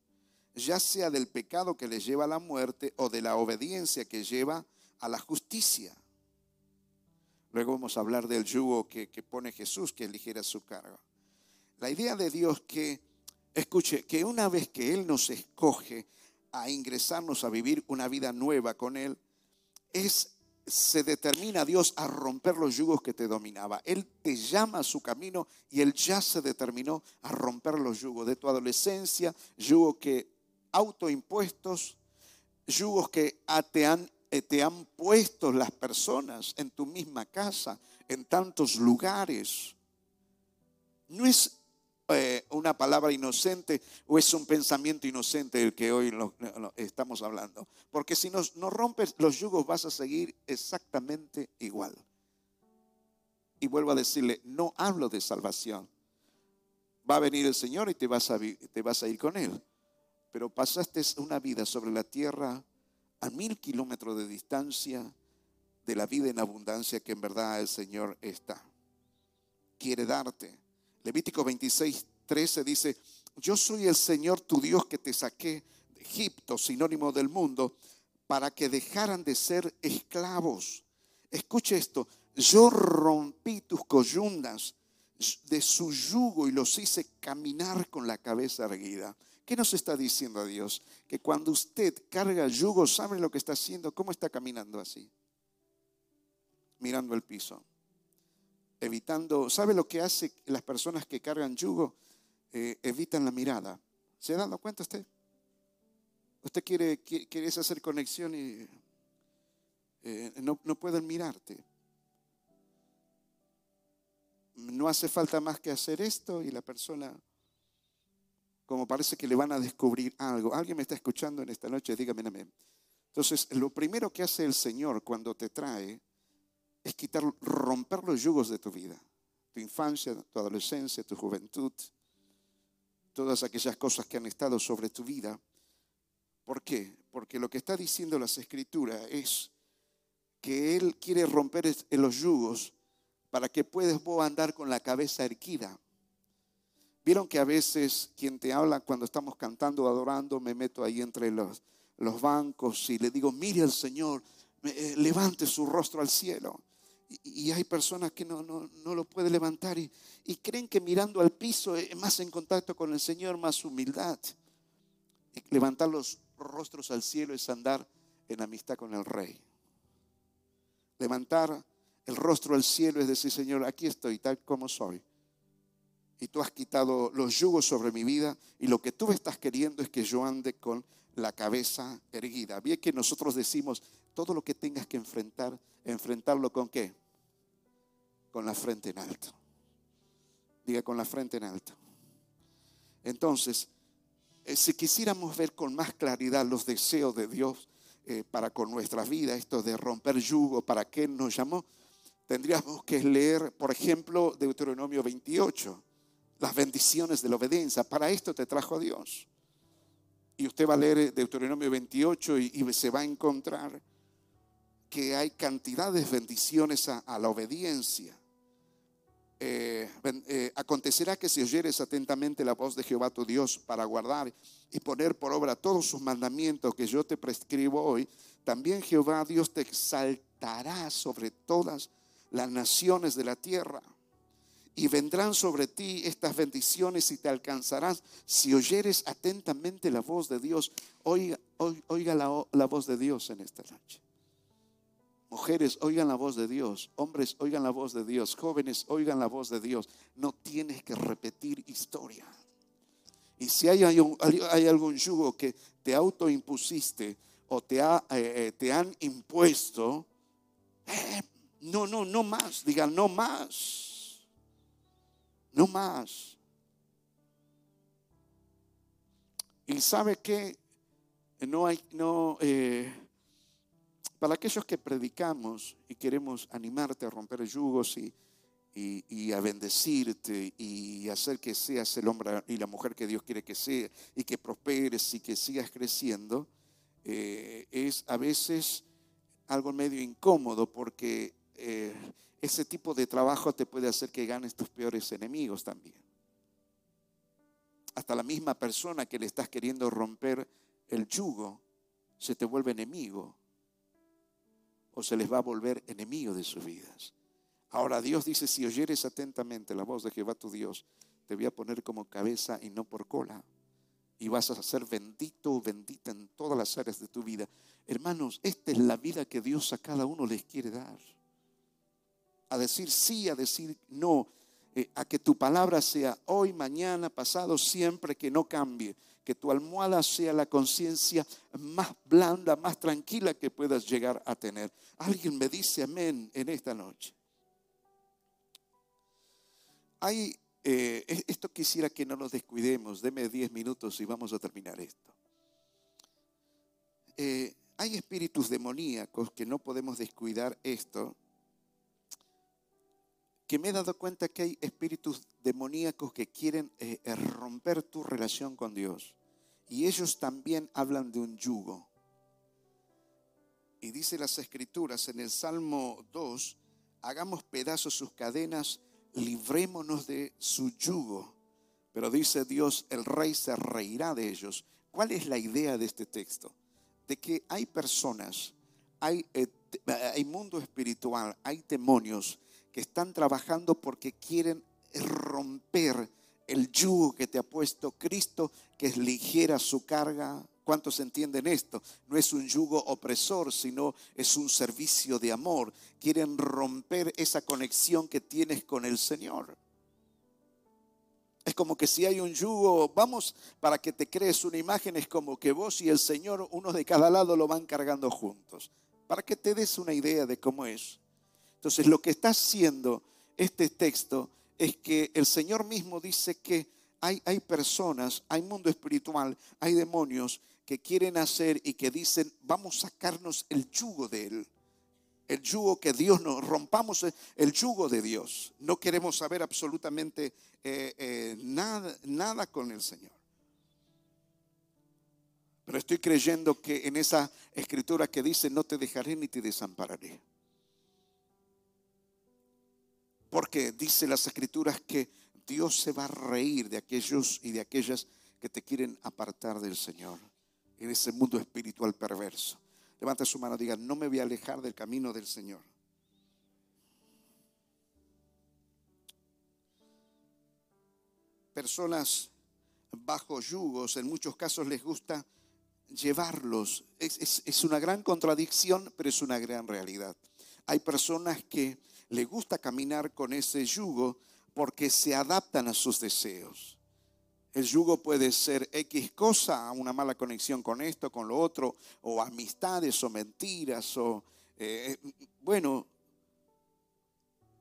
Speaker 2: ya sea del pecado que les lleva a la muerte o de la obediencia que lleva a la justicia. Luego vamos a hablar del yugo que, pone Jesús, que eligera su carga. La idea de Dios que, escuche, que una vez que Él nos escoge a ingresarnos a vivir una vida nueva con Él, es se determina Dios a romper los yugos que te dominaba. Él te llama a su camino y Él ya se determinó a romper los yugos de tu adolescencia, yugos que autoimpuestos, yugos que te han, te han puesto las personas en tu misma casa, en tantos lugares. No es eh, una palabra inocente o es un pensamiento inocente el que hoy estamos hablando. Porque si nos, no rompes los yugos vas a seguir exactamente igual. Y vuelvo a decirle, no hablo de salvación. Va a venir el Señor y te vas a ir con Él. Pero pasaste una vida sobre la tierra a mil kilómetros de distancia de la vida en abundancia que en verdad el Señor está. Quiere darte Levítico 26, 13 dice, yo soy el Señor tu Dios que te saqué de Egipto, sinónimo del mundo, para que dejaran de ser esclavos. Escuche esto, yo rompí tus coyundas de su yugo y los hice caminar con la cabeza erguida. ¿Qué nos está diciendo Dios? Que cuando usted carga yugo, ¿sabe lo que está haciendo? ¿Cómo está caminando así? Mirando el piso evitando, ¿sabe lo que hace las personas que cargan yugo? Eh, evitan la mirada. ¿Se ha dado cuenta usted? Usted quiere, quiere hacer conexión y eh, no, no pueden mirarte. No hace falta más que hacer esto y la persona, como parece que le van a descubrir algo. ¿Alguien me está escuchando en esta noche? Dígame amén. Entonces, lo primero que hace el Señor cuando te trae es quitar, romper los yugos de tu vida, tu infancia, tu adolescencia, tu juventud, todas aquellas cosas que han estado sobre tu vida. ¿Por qué? Porque lo que está diciendo las escrituras es que Él quiere romper los yugos para que puedas andar con la cabeza erguida. Vieron que a veces quien te habla cuando estamos cantando, adorando, me meto ahí entre los, los bancos y le digo, mire al Señor, eh, levante su rostro al cielo. Y, hay personas que no, no, lo pueden levantar y, y, creen que mirando al piso es más en contacto con el Señor, más humildad. levantar los rostros al cielo es andar en amistad con el Rey. Levantar el rostro al cielo es decir, Señor, aquí estoy tal como soy. Y tú has quitado los yugos sobre mi vida y lo que tú estás queriendo es que yo ande con la cabeza erguida. Bien que nosotros decimos, todo lo que tengas que enfrentar, enfrentarlo con qué? Con la frente en alto. Diga con la frente en alto. Entonces, eh, si quisiéramos ver con más claridad los deseos de Dios eh, para con nuestra vida, esto de romper yugo, para qué nos llamó, tendríamos que leer, por ejemplo, Deuteronomio 28, las bendiciones de la obediencia. Para esto te trajo Dios. Y usted va a leer Deuteronomio 28 y, se va a encontrar que hay cantidad de bendiciones a, la obediencia. Eh, eh, acontecerá que si oyeres atentamente la voz de Jehová tu Dios para guardar y poner por obra todos sus mandamientos que yo te prescribo hoy, también Jehová Dios te exaltará sobre todas las naciones de la tierra. Y vendrán sobre ti estas bendiciones y te alcanzarás si oyeres atentamente la voz de Dios. Oiga, oiga la, la voz de Dios en esta noche. Mujeres, oigan la voz de Dios. Hombres, oigan la voz de Dios. Jóvenes, oigan la voz de Dios. No tienes que repetir historia. Y si hay, hay, algún yugo que te autoimpusiste o te, ha, eh, eh, te han impuesto, eh, no, no, no más. Digan, no más. No más. Y sabe que no hay, no, eh, para aquellos que predicamos y queremos animarte a romper yugos y, y, a bendecirte y hacer que seas el hombre y la mujer que Dios quiere que sea y que prosperes y que sigas creciendo, eh, es a veces algo medio incómodo porque eh, ese tipo de trabajo te puede hacer que ganes tus peores enemigos también. Hasta la misma persona que le estás queriendo romper el yugo se te vuelve enemigo o se les va a volver enemigo de sus vidas. Ahora Dios dice, si oyeres atentamente la voz de Jehová tu Dios, te voy a poner como cabeza y no por cola. Y vas a ser bendito o bendita en todas las áreas de tu vida. Hermanos, esta es la vida que Dios a cada uno les quiere dar a decir sí, a decir no, eh, a que tu palabra sea hoy, mañana, pasado, siempre que no cambie, que tu almohada sea la conciencia más blanda, más tranquila que puedas llegar a tener. Alguien me dice amén en esta noche. Hay, eh, esto quisiera que no nos descuidemos, deme 10 minutos y vamos a terminar esto. Eh, hay espíritus demoníacos que no podemos descuidar esto que me he dado cuenta que hay espíritus demoníacos que quieren eh, eh, romper tu relación con Dios. Y ellos también hablan de un yugo. Y dice las escrituras en el Salmo 2, hagamos pedazos sus cadenas, librémonos de su yugo. Pero dice Dios, el rey se reirá de ellos. ¿Cuál es la idea de este texto? De que hay personas, hay, eh, hay mundo espiritual, hay demonios están trabajando porque quieren romper el yugo que te ha puesto Cristo, que es ligera su carga. ¿Cuántos entienden esto? No es un yugo opresor, sino es un servicio de amor. Quieren romper esa conexión que tienes con el Señor. Es como que si hay un yugo, vamos, para que te crees una imagen, es como que vos y el Señor, uno de cada lado, lo van cargando juntos. Para que te des una idea de cómo es. Entonces lo que está haciendo este texto es que el Señor mismo dice que hay, hay personas, hay mundo espiritual, hay demonios que quieren hacer y que dicen, vamos a sacarnos el yugo de Él. El yugo que Dios nos rompamos, el yugo de Dios. No queremos saber absolutamente eh, eh, nada, nada con el Señor. Pero estoy creyendo que en esa escritura que dice, no te dejaré ni te desampararé. Porque dice las escrituras que Dios se va a reír de aquellos y de aquellas que te quieren apartar del Señor en ese mundo espiritual perverso. Levanta su mano y diga, no me voy a alejar del camino del Señor. Personas bajo yugos, en muchos casos les gusta llevarlos. Es, es una gran contradicción, pero es una gran realidad. Hay personas que le gusta caminar con ese yugo porque se adaptan a sus deseos. El yugo puede ser X cosa, una mala conexión con esto, con lo otro, o amistades o mentiras, o eh, bueno,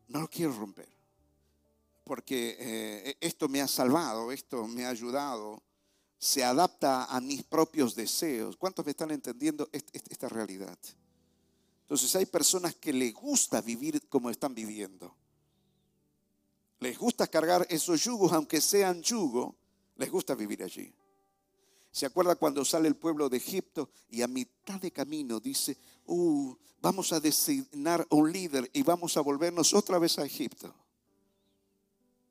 Speaker 2: no lo quiero romper, porque eh, esto me ha salvado, esto me ha ayudado, se adapta a mis propios deseos. ¿Cuántos me están entendiendo esta realidad? Entonces hay personas que les gusta vivir como están viviendo. Les gusta cargar esos yugos, aunque sean yugo, les gusta vivir allí. ¿Se acuerda cuando sale el pueblo de Egipto y a mitad de camino dice, uh, vamos a designar un líder y vamos a volvernos otra vez a Egipto?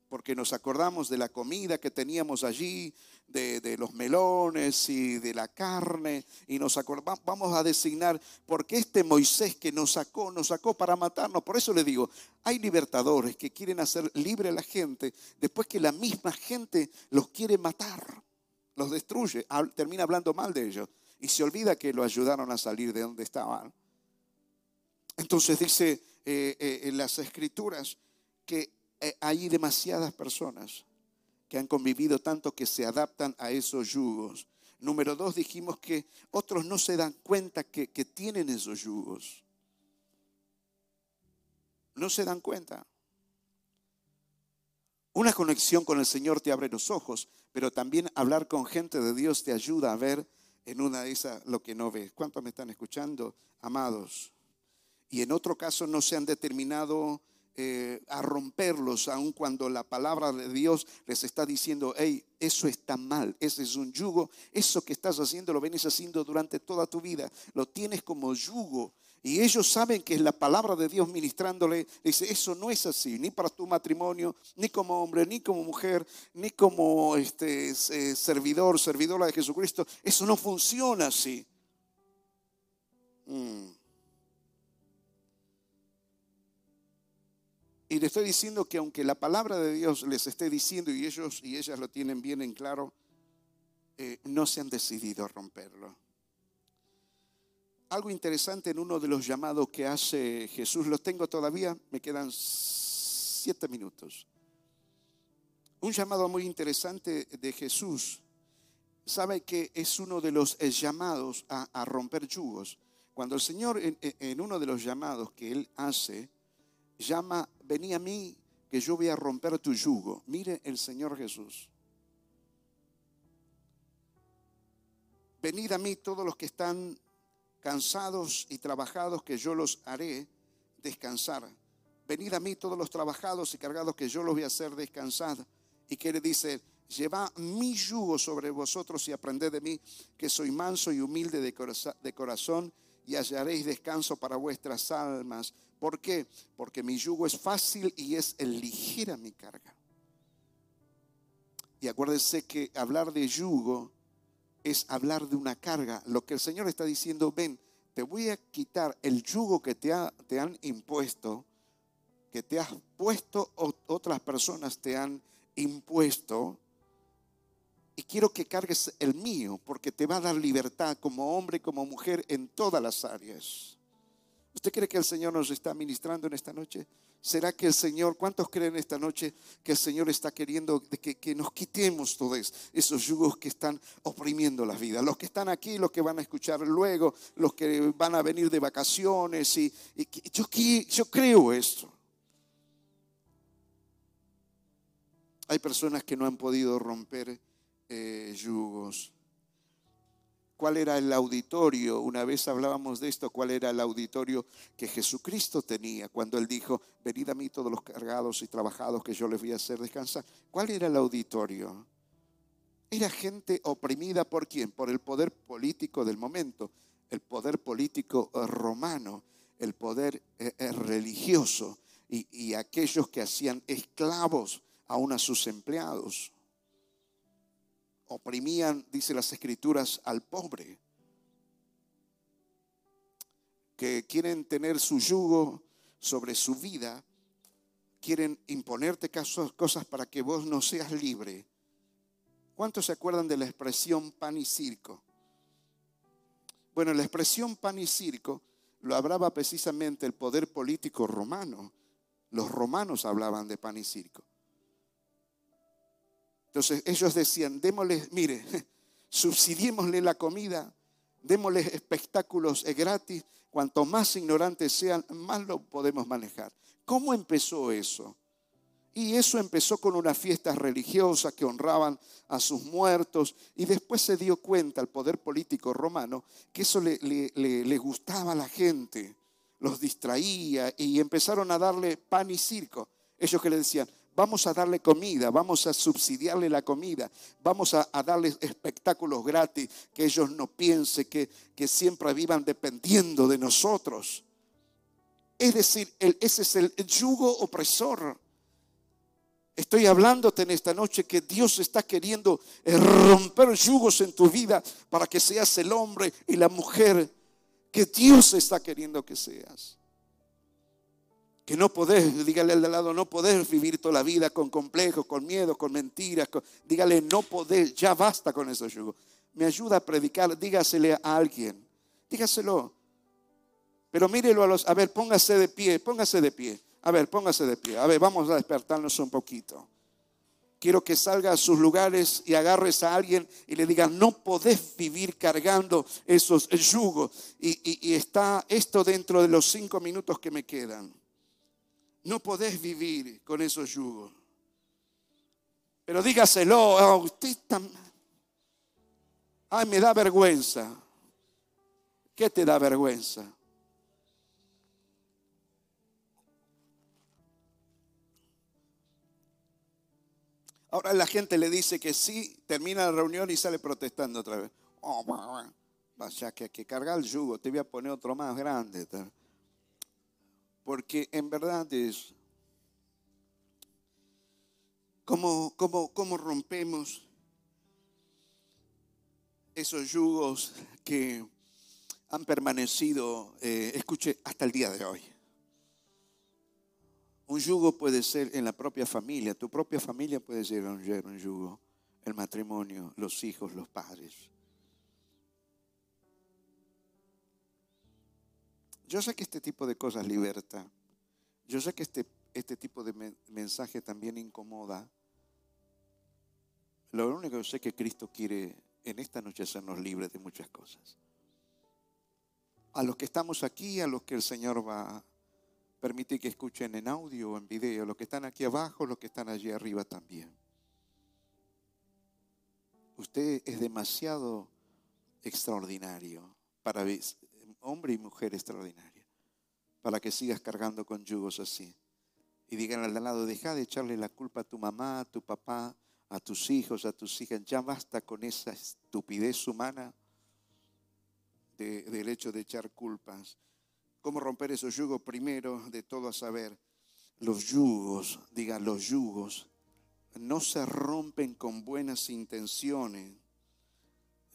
Speaker 2: Porque nos acordamos de la comida que teníamos allí, de, los melones y de la carne, y nos acordamos, vamos a designar, porque este Moisés que nos sacó, nos sacó para matarnos. Por eso le digo, hay libertadores que quieren hacer libre a la gente, después que la misma gente los quiere matar, los destruye, termina hablando mal de ellos, y se olvida que lo ayudaron a salir de donde estaban. Entonces dice eh, eh, en las escrituras que hay demasiadas personas que han convivido tanto que se adaptan a esos yugos. Número dos, dijimos que otros no se dan cuenta que, que tienen esos yugos. No se dan cuenta. Una conexión con el Señor te abre los ojos, pero también hablar con gente de Dios te ayuda a ver en una de esas lo que no ves. ¿Cuántos me están escuchando, amados? Y en otro caso no se han determinado eh, a romperlos, aun cuando la palabra de Dios les está diciendo, hey, eso está mal, ese es un yugo, eso que estás haciendo lo vienes haciendo durante toda tu vida, lo tienes como yugo. Y ellos saben que es la palabra de Dios ministrándole. Dice, eso no es así, ni para tu matrimonio, ni como hombre, ni como mujer, ni como este, eh, servidor, servidora de Jesucristo. Eso no funciona así. Mm. Y le estoy diciendo que aunque la palabra de Dios les esté diciendo y ellos y ellas lo tienen bien en claro, eh, no se han decidido a romperlo. Algo interesante en uno de los llamados que hace Jesús, lo tengo todavía, me quedan siete minutos. Un llamado muy interesante de Jesús, sabe que es uno de los eh, llamados a, romper yugos. Cuando el Señor en uno de los llamados que Él hace, llama, vení a mí que yo voy a romper tu yugo. Mire el Señor Jesús. Venid a mí todos los que están cansados y trabajados, que yo los haré descansar. Venid a mí todos los trabajados y cargados, que yo los voy a hacer descansar. Y que le dice, lleva mi yugo sobre vosotros y aprended de mí, que soy manso y humilde de corazón, y hallaréis descanso para vuestras almas ¿Por qué? Porque mi yugo es fácil y es ligera mi carga. Y acuérdense que hablar de yugo es hablar de una carga. Lo que el Señor está diciendo, ven, te voy a quitar el yugo que te, te han impuesto, que te has puesto, otras personas te han impuesto, y quiero que cargues el mío, porque te va a dar libertad como hombre, como mujer, en todas las áreas. ¿Usted cree que el Señor nos está ministrando en esta noche? ¿Será que el Señor, cuántos creen esta noche que el Señor está queriendo que, nos quitemos todos esos yugos que están oprimiendo la vida? Los que están aquí, los que van a escuchar luego, los que van a venir de vacaciones. Y, yo, yo creo esto. Hay personas que no han podido romper eh, yugos cuál era el auditorio, una vez hablábamos de esto, cuál era el auditorio que Jesucristo tenía cuando él dijo, venid a mí todos los cargados y trabajados que yo les voy a hacer descansar. ¿Cuál era el auditorio? Era gente oprimida por quién? Por el poder político del momento, el poder político eh, romano, el poder eh, religioso y, y aquellos que hacían esclavos aún a sus empleados oprimían, dice las escrituras, al pobre, que quieren tener su yugo sobre su vida, quieren imponerte cosas para que vos no seas libre. ¿Cuántos se acuerdan de la expresión pan y circo? Bueno, la expresión pan y circo lo hablaba precisamente el poder político romano. Los romanos hablaban de pan y circo. Entonces ellos decían, démosle, mire, subsidiémosle la comida, démosle espectáculos gratis, cuanto más ignorantes sean, más lo podemos manejar. ¿Cómo empezó eso? Y eso empezó con una fiesta religiosa que honraban a sus muertos y después se dio cuenta al poder político romano que eso le, le gustaba a la gente. los distraía y empezaron a darle pan y circo. Ellos que le decían, vamos a darle comida, vamos a subsidiarle la comida, vamos a, darle espectáculos gratis, que ellos no piensen que, que siempre vivan dependiendo de nosotros. Es decir, ese es el yugo opresor. Estoy hablándote en esta noche que Dios está queriendo romper yugos en tu vida para que seas el hombre y la mujer que Dios está queriendo que seas que no podés, dígale al de lado, no podés vivir toda la vida con complejos, con miedo, con mentiras. dígale, no podés, ya basta con eso, yugo. Me ayuda a predicar, dígasele a alguien, dígaselo. Pero mírelo a los, a ver, póngase de pie, póngase de pie. A ver, póngase de pie. A ver, vamos a despertarnos un poquito. Quiero que salga a sus lugares y agarres a alguien y le diga, no podés vivir cargando esos yugos. Y está esto dentro de los cinco minutos que me quedan. No podés vivir con esos yugos. Pero dígaselo, a usted está... Ay, me da vergüenza. ¿Qué te da vergüenza? Ahora la gente le dice que sí, termina la reunión y sale protestando otra vez. Oh, vaya que hay que cargar el yugo, te voy a poner otro más grande. Porque en verdad es cómo, cómo, rompemos esos yugos que han permanecido, eh, escuche, hasta el día de hoy. Un yugo puede ser en la propia familia, tu propia familia puede ser un yugo, el matrimonio, los hijos, los padres. Yo sé que este tipo de cosas liberta. Yo sé que este, este tipo de mensaje también incomoda. Lo único que sé es que Cristo quiere en esta noche hacernos libres de muchas cosas. A los que estamos aquí, a los que el Señor va a permitir que escuchen en audio o en video, los que están aquí abajo, los que están allí arriba también. Usted es demasiado extraordinario para hombre y mujer extraordinaria, para que sigas cargando con yugos así. Y digan al lado, deja de echarle la culpa a tu mamá, a tu papá, a tus hijos, a tus hijas. Ya basta con esa estupidez humana del hecho de echar culpas. ¿Cómo romper esos yugos? Primero de todo a saber, los yugos, digan los yugos, no se rompen con buenas intenciones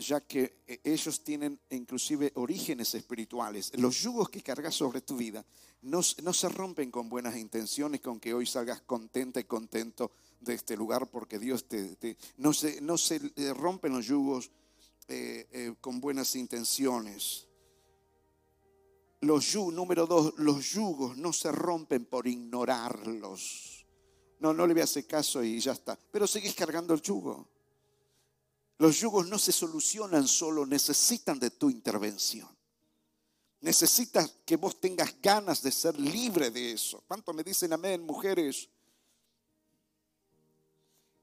Speaker 2: ya que eh, ellos tienen inclusive orígenes espirituales. Los yugos que cargas sobre tu vida no, se rompen con buenas intenciones, con que hoy salgas contenta y contento de este lugar, porque Dios te... no, se, no se eh, rompen los yugos eh, con buenas intenciones. Los yugos, número dos, los yugos no se rompen por ignorarlos. No, no le voy a hacer caso y ya está. Pero sigues cargando el yugo. Los yugos no se solucionan solo, necesitan de tu intervención. Necesitas que vos tengas ganas de ser libre de eso. ¿Cuánto me dicen amén, mujeres?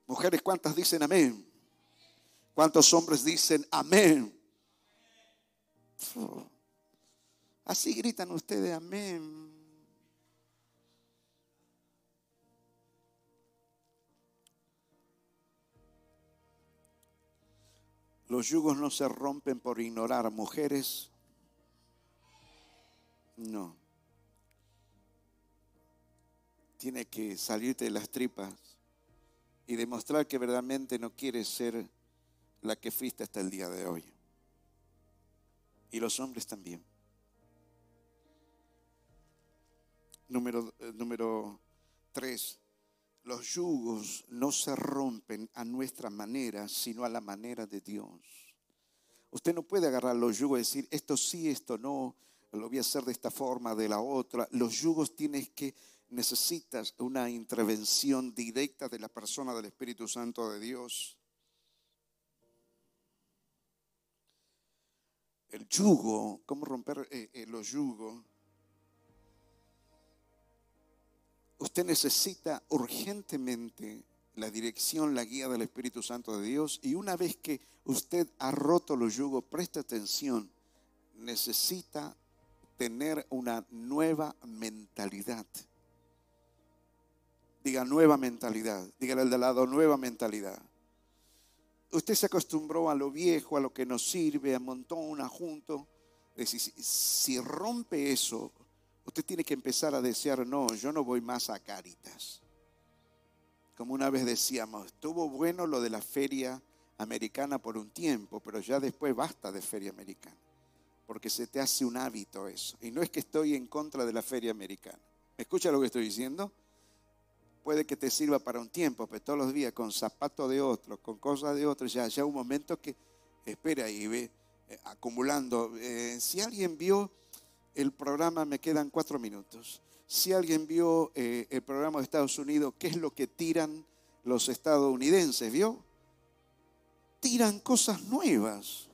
Speaker 2: Mujeres, ¿cuántas dicen amén? ¿Cuántos hombres dicen amén? Así gritan ustedes amén. Los yugos no se rompen por ignorar mujeres. No. Tiene que salirte de las tripas y demostrar que verdaderamente no quieres ser la que fuiste hasta el día de hoy. Y los hombres también. Número, eh, número tres los yugos no se rompen a nuestra manera, sino a la manera de Dios. Usted no puede agarrar los yugos y decir, esto sí, esto no, lo voy a hacer de esta forma, de la otra. Los yugos tienes que, necesitas una intervención directa de la persona del Espíritu Santo de Dios. El yugo, ¿cómo romper eh, eh, los yugos? Usted necesita urgentemente la dirección, la guía del Espíritu Santo de Dios. Y una vez que usted ha roto los yugos, preste atención, necesita tener una nueva mentalidad. Diga nueva mentalidad. Dígale al de lado, nueva mentalidad. Usted se acostumbró a lo viejo, a lo que nos sirve, a montón, un junto. Si rompe eso, usted tiene que empezar a desear, no, yo no voy más a Caritas. Como una vez decíamos, estuvo bueno lo de la feria americana por un tiempo, pero ya después basta de feria americana, porque se te hace un hábito eso. Y no es que estoy en contra de la feria americana. ¿Me escucha lo que estoy diciendo? Puede que te sirva para un tiempo, pero todos los días con zapatos de otros, con cosas de otros, ya, ya un momento que espera y ve eh, acumulando. Eh, si alguien vio el programa, me quedan cuatro minutos. Si alguien vio eh, el programa de Estados Unidos, ¿qué es lo que tiran los estadounidenses? ¿Vio? tiran cosas nuevas.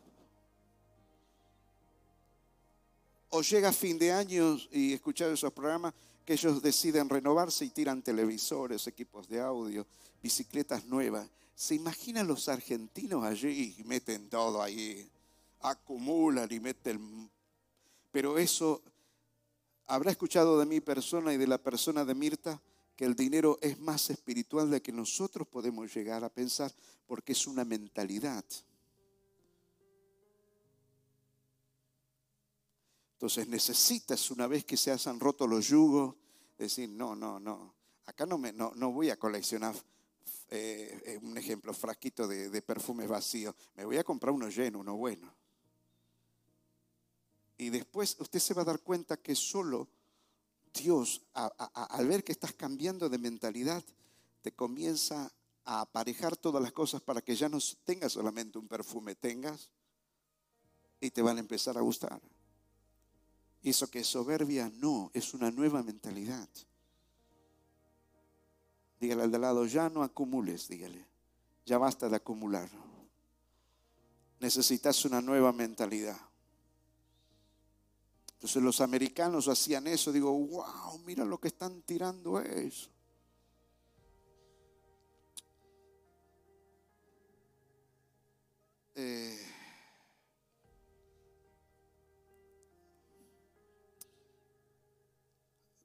Speaker 2: O llega fin de año y escuchar esos programas que ellos deciden renovarse y tiran televisores, equipos de audio, bicicletas nuevas. ¿Se imaginan los argentinos allí y meten todo ahí? Acumulan y meten... Pero eso, ¿habrá escuchado de mi persona y de la persona de Mirta? que el dinero es más espiritual de que nosotros podemos llegar a pensar porque es una mentalidad. Entonces necesitas, una vez que se hayan roto los yugos, decir, no, no, no, acá no, me, no, voy a coleccionar, eh, eh, un ejemplo, frasquito de, de perfumes vacíos, me voy a comprar uno lleno, uno bueno. Y después usted se va a dar cuenta que solo Dios, al ver que estás cambiando de mentalidad, te comienza a aparejar todas las cosas para que ya no tengas solamente un perfume, tengas y te van a empezar a gustar. Y eso que es soberbia, no, es una nueva mentalidad. Dígale al de lado, ya no acumules, dígale, ya basta de acumular. Necesitas una nueva mentalidad. Entonces los americanos hacían eso. Digo, wow, mira lo que están tirando eso. Eh,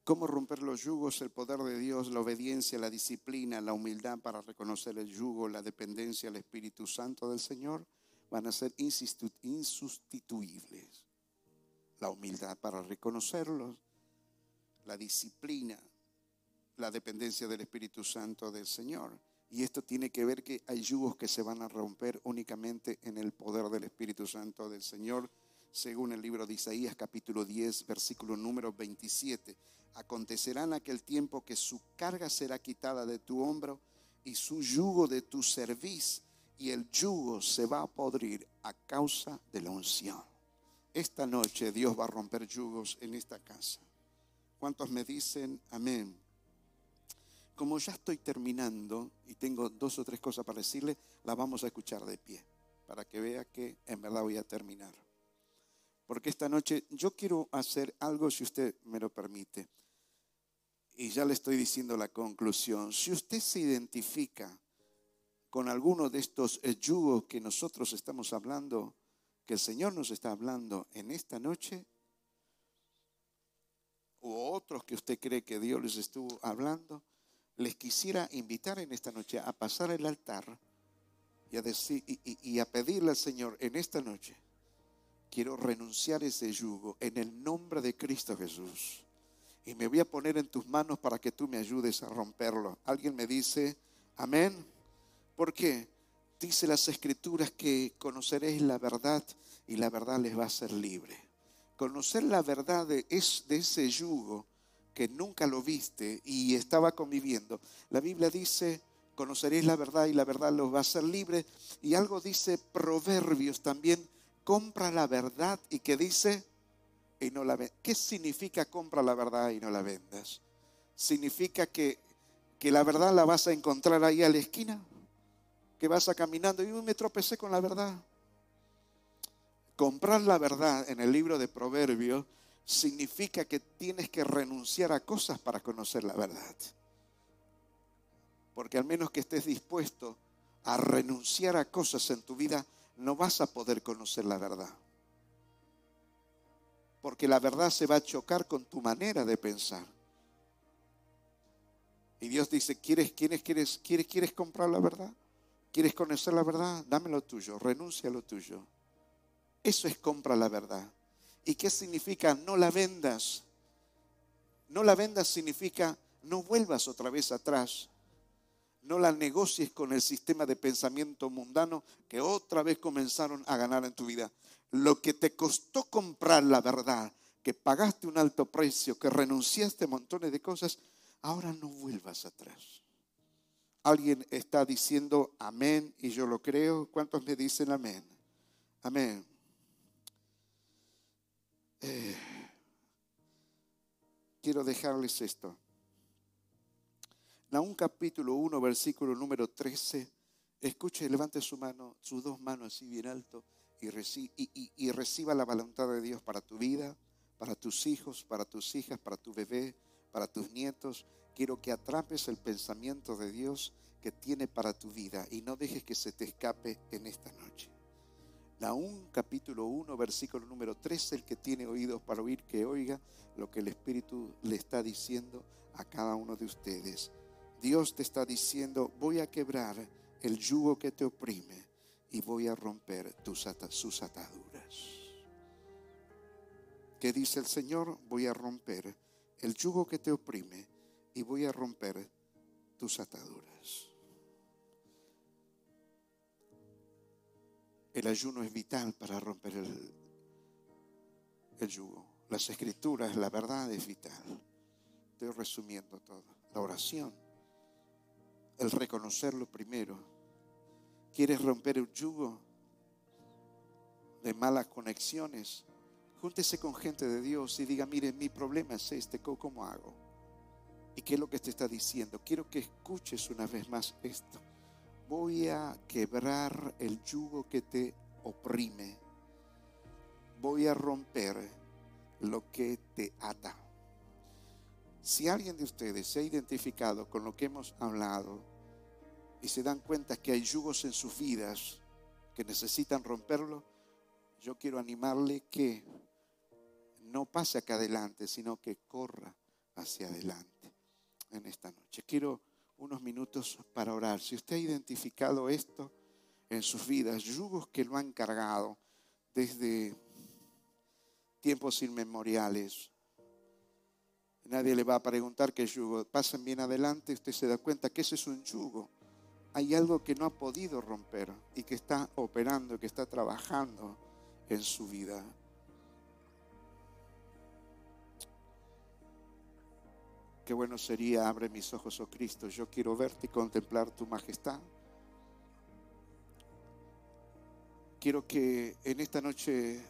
Speaker 2: ¿Cómo romper los yugos? El poder de Dios, la obediencia, la disciplina, la humildad para reconocer el yugo, la dependencia al Espíritu Santo del Señor van a ser insustituibles la humildad para reconocerlos, la disciplina, la dependencia del Espíritu Santo del Señor. Y esto tiene que ver que hay yugos que se van a romper únicamente en el poder del Espíritu Santo del Señor, según el libro de Isaías capítulo 10, versículo número 27. Acontecerá en aquel tiempo que su carga será quitada de tu hombro y su yugo de tu cerviz, y el yugo se va a podrir a causa de la unción. Esta noche Dios va a romper yugos en esta casa. ¿Cuántos me dicen amén? Como ya estoy terminando y tengo dos o tres cosas para decirle, la vamos a escuchar de pie, para que vea que en verdad voy a terminar. Porque esta noche yo quiero hacer algo, si usted me lo permite. Y ya le estoy diciendo la conclusión. Si usted se identifica con alguno de estos yugos que nosotros estamos hablando, que el Señor nos está hablando en esta noche, u otros que usted cree que Dios les estuvo hablando, les quisiera invitar en esta noche a pasar el altar y a, decir, y, a pedirle al Señor en esta noche, quiero renunciar ese yugo en el nombre de Cristo Jesús. Y me voy a poner en tus manos para que tú me ayudes a romperlo. Alguien me dice, amén. ¿Por qué? Dice las escrituras que conoceréis la verdad y la verdad les va a ser libre. Conocer la verdad de, es, de ese yugo que nunca lo viste y estaba conviviendo. La Biblia dice, conoceréis la verdad y la verdad los va a hacer libre. Y algo dice Proverbios también, compra la verdad y que dice, y no la. ¿Qué significa compra la verdad y no la vendas? Significa que, que la verdad la vas a encontrar ahí a la esquina que vas a caminando y me tropecé con la verdad. Comprar la verdad en el libro de Proverbios significa que tienes que renunciar a cosas para conocer la verdad. Porque al menos que estés dispuesto a renunciar a cosas en tu vida, no vas a poder conocer la verdad. porque la verdad se va a chocar con tu manera de pensar. Y Dios dice, ¿quieres, quieres, quieres, quieres, quieres comprar la verdad? ¿Quieres conocer la verdad? Dame lo tuyo, renuncia a lo tuyo. Eso es compra la verdad. ¿Y qué significa no la vendas? No la vendas significa no vuelvas otra vez atrás. No la negocies con el sistema de pensamiento mundano que otra vez comenzaron a ganar en tu vida. Lo que te costó comprar la verdad, que pagaste un alto precio, que renunciaste a montones de cosas, ahora no vuelvas atrás. Alguien está diciendo amén y yo lo creo. ¿Cuántos me dicen amén? Amén. Eh, quiero dejarles esto. un capítulo 1, versículo número 13. Escuche, levante su mano, sus dos manos así bien alto y reciba la voluntad de Dios para tu vida, para tus hijos, para tus hijas, para tu bebé, para tus nietos. Quiero que atrapes el pensamiento de Dios que tiene para tu vida y no dejes que se te escape en esta noche. Naún capítulo 1, versículo número 3, el que tiene oídos para oír, que oiga lo que el Espíritu le está diciendo a cada uno de ustedes. Dios te está diciendo, voy a quebrar el yugo que te oprime y voy a romper tus sus ataduras. ¿Qué dice el Señor? Voy a romper el yugo que te oprime y voy a romper tus ataduras. El ayuno es vital para romper el, el yugo. Las escrituras, la verdad es vital. Estoy resumiendo todo. La oración, el reconocerlo primero. ¿Quieres romper el yugo de malas conexiones? Júntese con gente de Dios y diga, mire, mi problema es este, ¿cómo hago? ¿Y qué es lo que te está diciendo? Quiero que escuches una vez más esto voy a quebrar el yugo que te oprime. Voy a romper lo que te ata. Si alguien de ustedes se ha identificado con lo que hemos hablado y se dan cuenta que hay yugos en sus vidas que necesitan romperlo, yo quiero animarle que no pase acá adelante, sino que corra hacia adelante en esta noche. Quiero unos minutos para orar. Si usted ha identificado esto en sus vidas, yugos que lo han cargado desde tiempos inmemoriales, nadie le va a preguntar qué yugo. Pasen bien adelante, usted se da cuenta que ese es un yugo. Hay algo que no ha podido romper y que está operando, que está trabajando en su vida. Qué bueno sería, abre mis ojos, oh Cristo, yo quiero verte y contemplar tu majestad. Quiero que en esta noche